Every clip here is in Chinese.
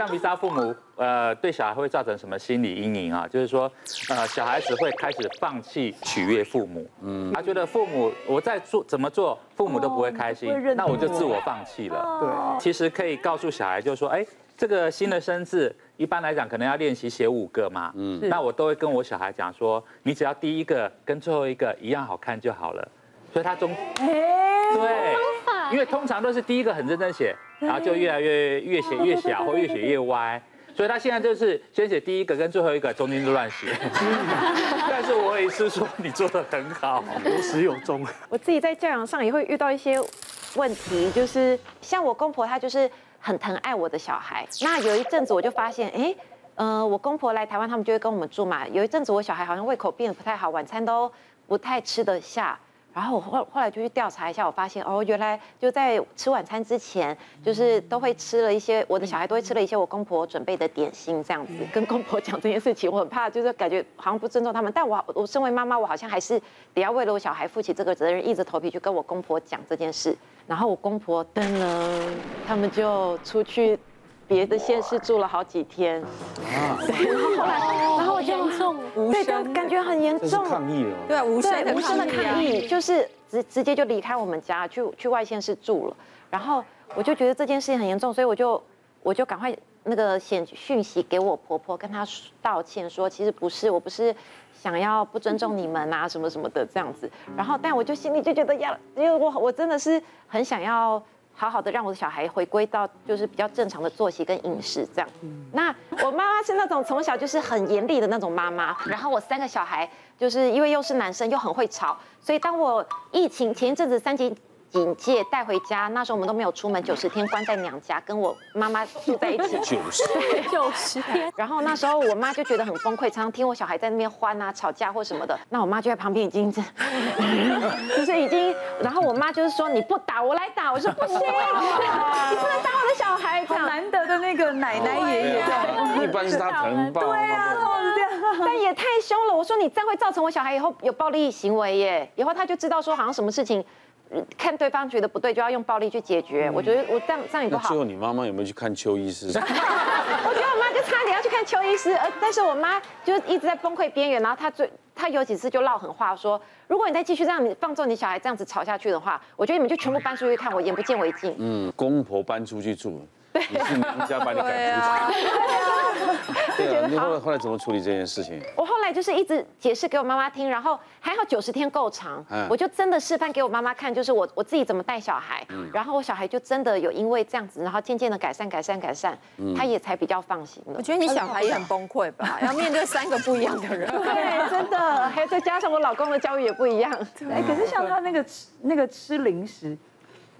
橡皮擦父母，呃，对小孩会造成什么心理阴影啊？就是说，呃，小孩子会开始放弃取悦父母，嗯，他觉得父母我在做怎么做，父母都不会开心，那我就自我放弃了。对，其实可以告诉小孩，就是说，哎，这个新的生字，一般来讲可能要练习写五个嘛，嗯，那我都会跟我小孩讲说，你只要第一个跟最后一个一样好看就好了。所以他中，对，因为通常都是第一个很认真写，然后就越来越越写越小或越写越歪，所以他现在就是先写第一个跟最后一个，中间就乱写。但是我也是说你做的很好，有始有终。我自己在教养上也会遇到一些问题，就是像我公婆，他就是很疼爱我的小孩。那有一阵子我就发现，哎，呃，我公婆来台湾，他们就会跟我们住嘛。有一阵子我小孩好像胃口变得不太好，晚餐都不太吃得下。然后我后后来就去调查一下，我发现哦，原来就在吃晚餐之前，就是都会吃了一些我的小孩都会吃了一些我公婆准备的点心，这样子跟公婆讲这件事情，我很怕就是感觉好像不尊重他们，但我我身为妈妈，我好像还是得要为了我小孩负起这个责任，硬着头皮去跟我公婆讲这件事。然后我公婆登了，他们就出去。别的县市住了好几天，啊 对，然后后来，然后我就严重，对，感觉很严重，抗议了，对，无声的抗议，就是直直接就离开我们家，去去外县市住了。然后我就觉得这件事情很严重，所以我就我就赶快那个写讯息给我婆婆，跟她道歉，说其实不是，我不是想要不尊重你们啊，什么什么的这样子。然后，但我就心里就觉得呀，因为我我真的是很想要。好好的让我的小孩回归到就是比较正常的作息跟饮食这样。那我妈妈是那种从小就是很严厉的那种妈妈，然后我三个小孩就是因为又是男生又很会吵，所以当我疫情前一阵子三级。警戒带回家，那时候我们都没有出门，九十天关在娘家，跟我妈妈住在一起。九十，九十天。然后那时候我妈就觉得很崩溃，常常听我小孩在那边欢啊、吵架或什么的。那我妈就在旁边已经，就是已经，然后我妈就是说你不打我来打，我说不行，你不能打我的小孩。这样难得的那个奶奶爷爷，一般是他疼抱。对啊，这样。但也太凶了，我说你这样会造成我小孩以后有暴力行为耶，以后他就知道说好像什么事情。看对方觉得不对，就要用暴力去解决。我觉得我这样这样也不好。最后你妈妈有没有去看邱医师？我觉得我妈就差点要去看邱医师，呃但是我妈就一直在崩溃边缘。然后她最她有几次就唠狠话说，如果你再继续这样，你放纵你小孩这样子吵下去的话，我觉得你们就全部搬出去看，我眼不见为净。嗯，公婆搬出去住，对，你是娘家把你赶出去。对啊，你后来后来怎么处理这件事情？我后来就是一直解释给我妈妈听，然后还好九十天够长，我就真的示范给我妈妈看，就是我我自己怎么带小孩，然后我小孩就真的有因为这样子，然后渐渐的改善改善改善，他也才比较放心了。我觉得你小孩也很崩溃吧，要面对三个不一样的人，对，真的，还有再加上我老公的教育也不一样。哎，可是像他那个吃那个吃零食。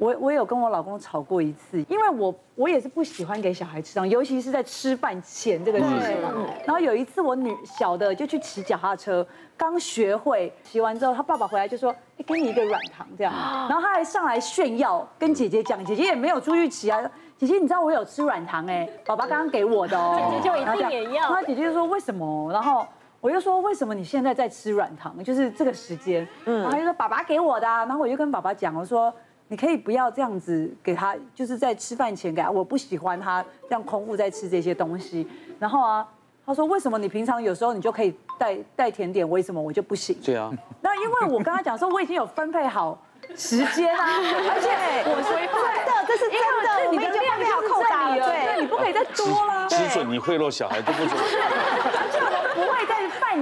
我我有跟我老公吵过一次，因为我我也是不喜欢给小孩吃糖，尤其是在吃饭前这个事情。然后有一次我女小的就去骑脚踏车，刚学会，骑完之后他爸爸回来就说：“哎，给你一个软糖这样。”然后他还上来炫耀，跟姐姐讲，姐姐也没有出去骑啊。姐姐，你知道我有吃软糖哎，爸爸刚刚给我的哦。姐姐就一定也要。然后姐姐就说：“为什么？”然后我就说：“为什么你现在在吃软糖？就是这个时间。”嗯。然后他就说：“爸爸给我的。”然后我就跟爸爸讲，我说。你可以不要这样子给他，就是在吃饭前给他。我不喜欢他这样空腹在吃这些东西。然后啊，他说为什么你平常有时候你就可以带带甜点，为什么我就不行？对啊。那因为我跟他讲说我已经有分配好时间啊，而且我说真的，这是真的，你的量没有扣打了，对，你不可以再多了。只准你贿赂小孩都不准。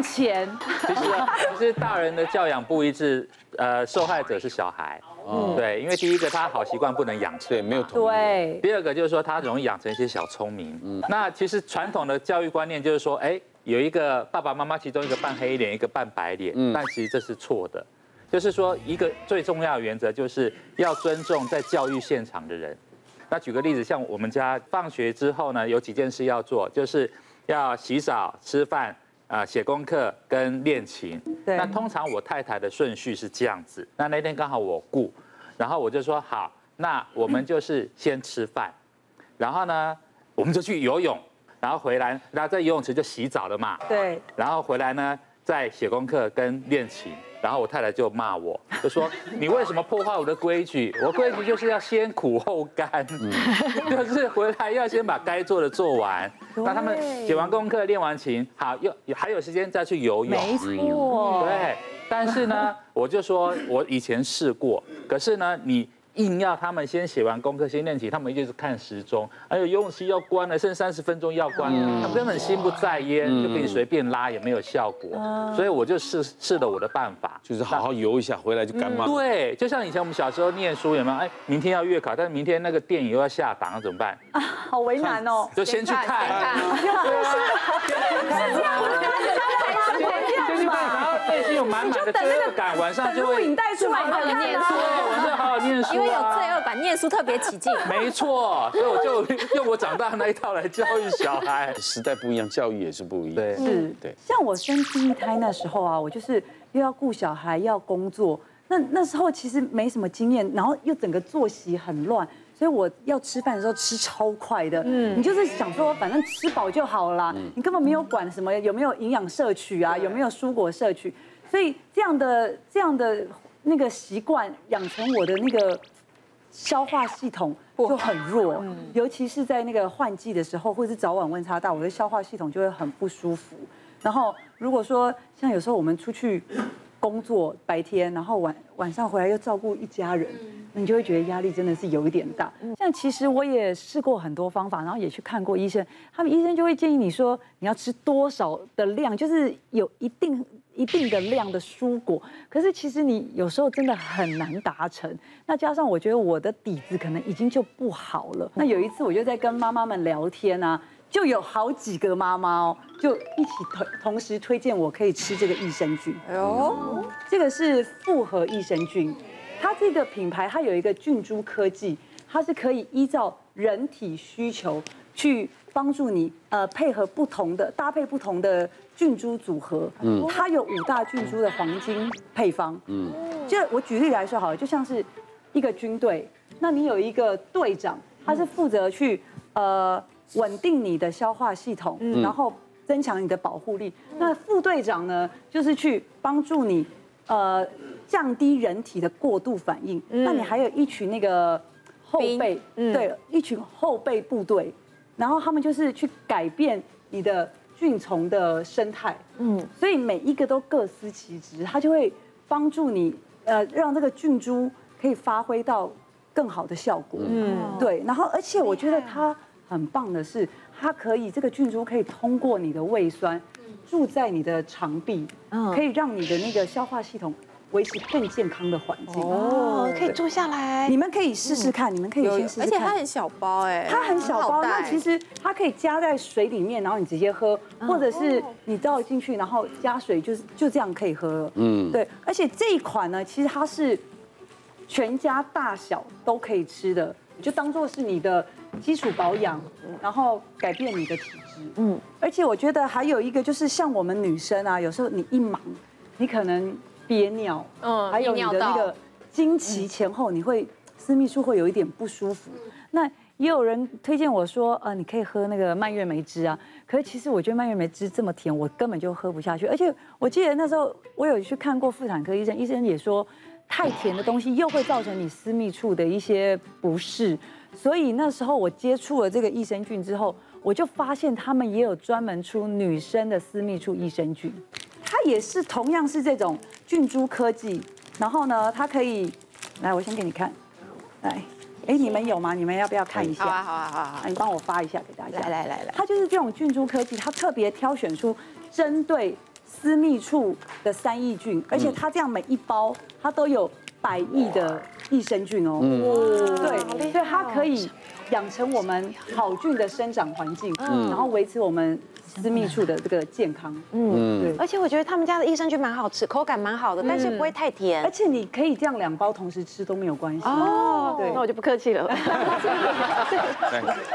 不会在饭前。其实其实大人的教养不一致，呃，受害者是小孩。嗯，对，因为第一个他好习惯不能养成，对，没有同理。对。第二个就是说他容易养成一些小聪明。嗯。那其实传统的教育观念就是说，哎，有一个爸爸妈妈，其中一个扮黑脸，一个扮白脸。嗯。但其实这是错的，就是说一个最重要的原则就是要尊重在教育现场的人。那举个例子，像我们家放学之后呢，有几件事要做，就是要洗澡、吃饭。啊，写功课跟练琴。对。那通常我太太的顺序是这样子。那那天刚好我顾，然后我就说好，那我们就是先吃饭，然后呢，我们就去游泳，然后回来，然后在游泳池就洗澡了嘛。对。然后回来呢，再写功课跟练琴。然后我太太就骂我，就说你为什么破坏我的规矩？我规矩就是要先苦后甘，就是回来要先把该做的做完。那他们写完功课、练完琴，好，又还有时间再去游泳。没错，对。但是呢，我就说我以前试过，可是呢，你。硬要他们先写完功课，先练习，他们一定是看时钟，还有游泳池要关了，剩三十分钟要关了，他们根本心不在焉，就给你随便拉也没有效果，所以我就试试了我的办法，就是好好游一下，回来就干嘛？对，就像以前我们小时候念书，有没有？哎，明天要月考，但是明天那个电影又要下档，怎么办？啊，好为难哦，就先去看。内心有满满的罪恶感，晚上就会录影带出来，好好念书，晚上好好念书，因为有罪恶感，念书特别起劲。没错，所以我就用我长大的那一套来教育小孩。时代不一样，教育也是不一样。对，是，对。像我生第一胎那时候啊，我就是又要顾小孩，又要工作，那那时候其实没什么经验，然后又整个作息很乱。所以我要吃饭的时候吃超快的，嗯，你就是想说反正吃饱就好了，你根本没有管什么有没有营养摄取啊，有没有蔬果摄取，所以这样的这样的那个习惯养成我的那个消化系统就很弱，尤其是在那个换季的时候，或者是早晚温差大，我的消化系统就会很不舒服。然后如果说像有时候我们出去工作白天，然后晚晚上回来又照顾一家人。你就会觉得压力真的是有一点大。像其实我也试过很多方法，然后也去看过医生，他们医生就会建议你说你要吃多少的量，就是有一定一定的量的蔬果。可是其实你有时候真的很难达成。那加上我觉得我的底子可能已经就不好了。那有一次我就在跟妈妈们聊天啊，就有好几个妈妈哦，就一起同同时推荐我可以吃这个益生菌。哎呦，这个是复合益生菌。它这个品牌，它有一个菌株科技，它是可以依照人体需求去帮助你，呃，配合不同的搭配不同的菌株组合。嗯，它有五大菌株的黄金配方。嗯，就我举例来说好了，就像是一个军队，那你有一个队长，他是负责去呃稳定你的消化系统，然后增强你的保护力。那副队长呢，就是去帮助你，呃。降低人体的过度反应，嗯、那你还有一群那个后备，嗯、对，一群后备部队，然后他们就是去改变你的菌丛的生态，嗯，所以每一个都各司其职，它就会帮助你，呃，让这个菌株可以发挥到更好的效果，嗯，对，然后而且我觉得它很棒的是，它可以这个菌株可以通过你的胃酸住在你的肠壁，嗯，可以让你的那个消化系统。维持更健康的环境哦，可以坐下来，你们可以试试看，你们可以先试试看。而且它很小包哎，它很小包，那其实它可以加在水里面，然后你直接喝，或者是你倒进去，然后加水，就是就这样可以喝了。嗯，对。而且这一款呢，其实它是全家大小都可以吃的，就当做是你的基础保养，然后改变你的体质。嗯，而且我觉得还有一个就是像我们女生啊，有时候你一忙，你可能。憋尿，嗯，还有你的那个经期前后，你会私密处会有一点不舒服。那也有人推荐我说，呃，你可以喝那个蔓越莓汁啊。可是其实我觉得蔓越莓汁这么甜，我根本就喝不下去。而且我记得那时候我有去看过妇产科医生，医生也说太甜的东西又会造成你私密处的一些不适。所以那时候我接触了这个益生菌之后，我就发现他们也有专门出女生的私密处益生菌。它也是同样是这种菌株科技，然后呢，它可以来，我先给你看，来，哎，你们有吗？你们要不要看一下？好啊，好啊，好啊，你帮我发一下给大家。来来来来，它就是这种菌株科技，它特别挑选出针对私密处的三益菌，而且它这样每一包它都有百亿的益生菌哦。嗯，对，所以它可以养成我们好菌的生长环境，然后维持我们。私密处的这个健康，嗯，对，而且我觉得他们家的益生菌蛮好吃，口感蛮好的，但是不会太甜，而且你可以这样两包同时吃都没有关系哦。对，那我就不客气了。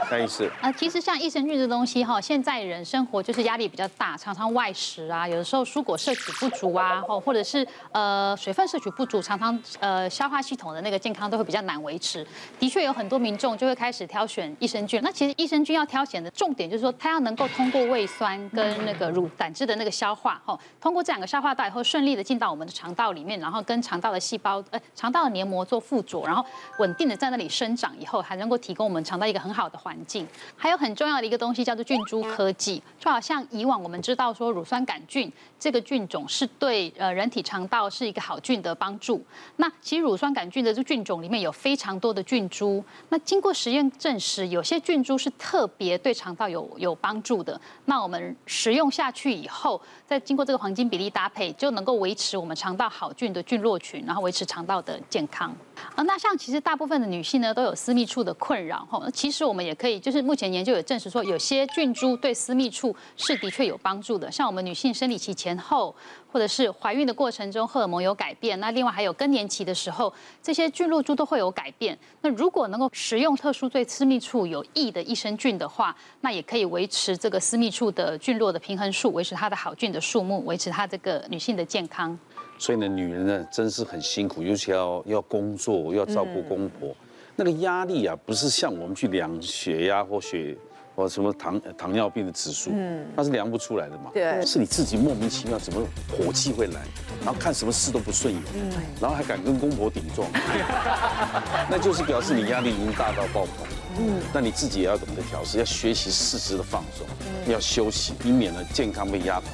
再一次啊，其实像益生菌这东西哈，现在人生活就是压力比较大，常常外食啊，有的时候蔬果摄取不足啊，或或者是呃水分摄取不足，常常呃消化系统的那个健康都会比较难维持。的确有很多民众就会开始挑选益生菌。那其实益生菌要挑选的重点就是说，它要能够通过胃酸跟那个乳胆汁的那个消化，哈，通过这两个消化道以后，顺利的进到我们的肠道里面，然后跟肠道的细胞，呃，肠道的黏膜做附着，然后稳定的在那里生长以后，还能够提供我们肠道一个很好的环境。还有很重要的一个东西叫做菌株科技，就好像以往我们知道说乳酸杆菌这个菌种是对呃人体肠道是一个好菌的帮助。那其实乳酸杆菌的这菌种里面有非常多的菌株，那经过实验证实，有些菌株是特别对肠道有有帮助的。那那我们食用下去以后，再经过这个黄金比例搭配，就能够维持我们肠道好菌的菌落群，然后维持肠道的健康。啊，那像其实大部分的女性呢都有私密处的困扰哈，其实我们也可以，就是目前研究有证实说，有些菌株对私密处是的确有帮助的。像我们女性生理期前后，或者是怀孕的过程中荷尔蒙有改变，那另外还有更年期的时候，这些菌落株都会有改变。那如果能够食用特殊对私密处有益的益生菌的话，那也可以维持这个私密处的菌落的平衡数，维持它的好菌的数目，维持它这个女性的健康。所以呢，女人呢真是很辛苦，尤其要要工作，要照顾公婆，嗯、那个压力啊，不是像我们去量血压或血或什么糖糖尿病的指数，嗯，那是量不出来的嘛。对，是你自己莫名其妙怎么火气会来，然后看什么事都不顺眼，嗯，然后还敢跟公婆顶撞，那就是表示你压力已经大到爆棚。嗯，那你自己也要懂得调适，要学习适时的放松，嗯、要休息，以免呢健康被压垮。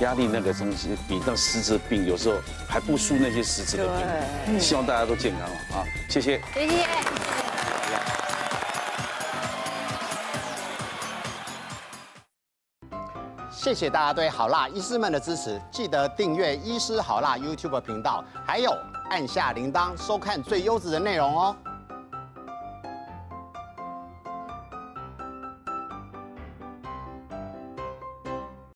压力那个东西比那实质病有时候还不输那些实质的病。希望大家都健康啊！谢谢。谢谢。谢谢大家对好辣医师们的支持，记得订阅医师好辣 YouTube 频道，还有按下铃铛收看最优质的内容哦。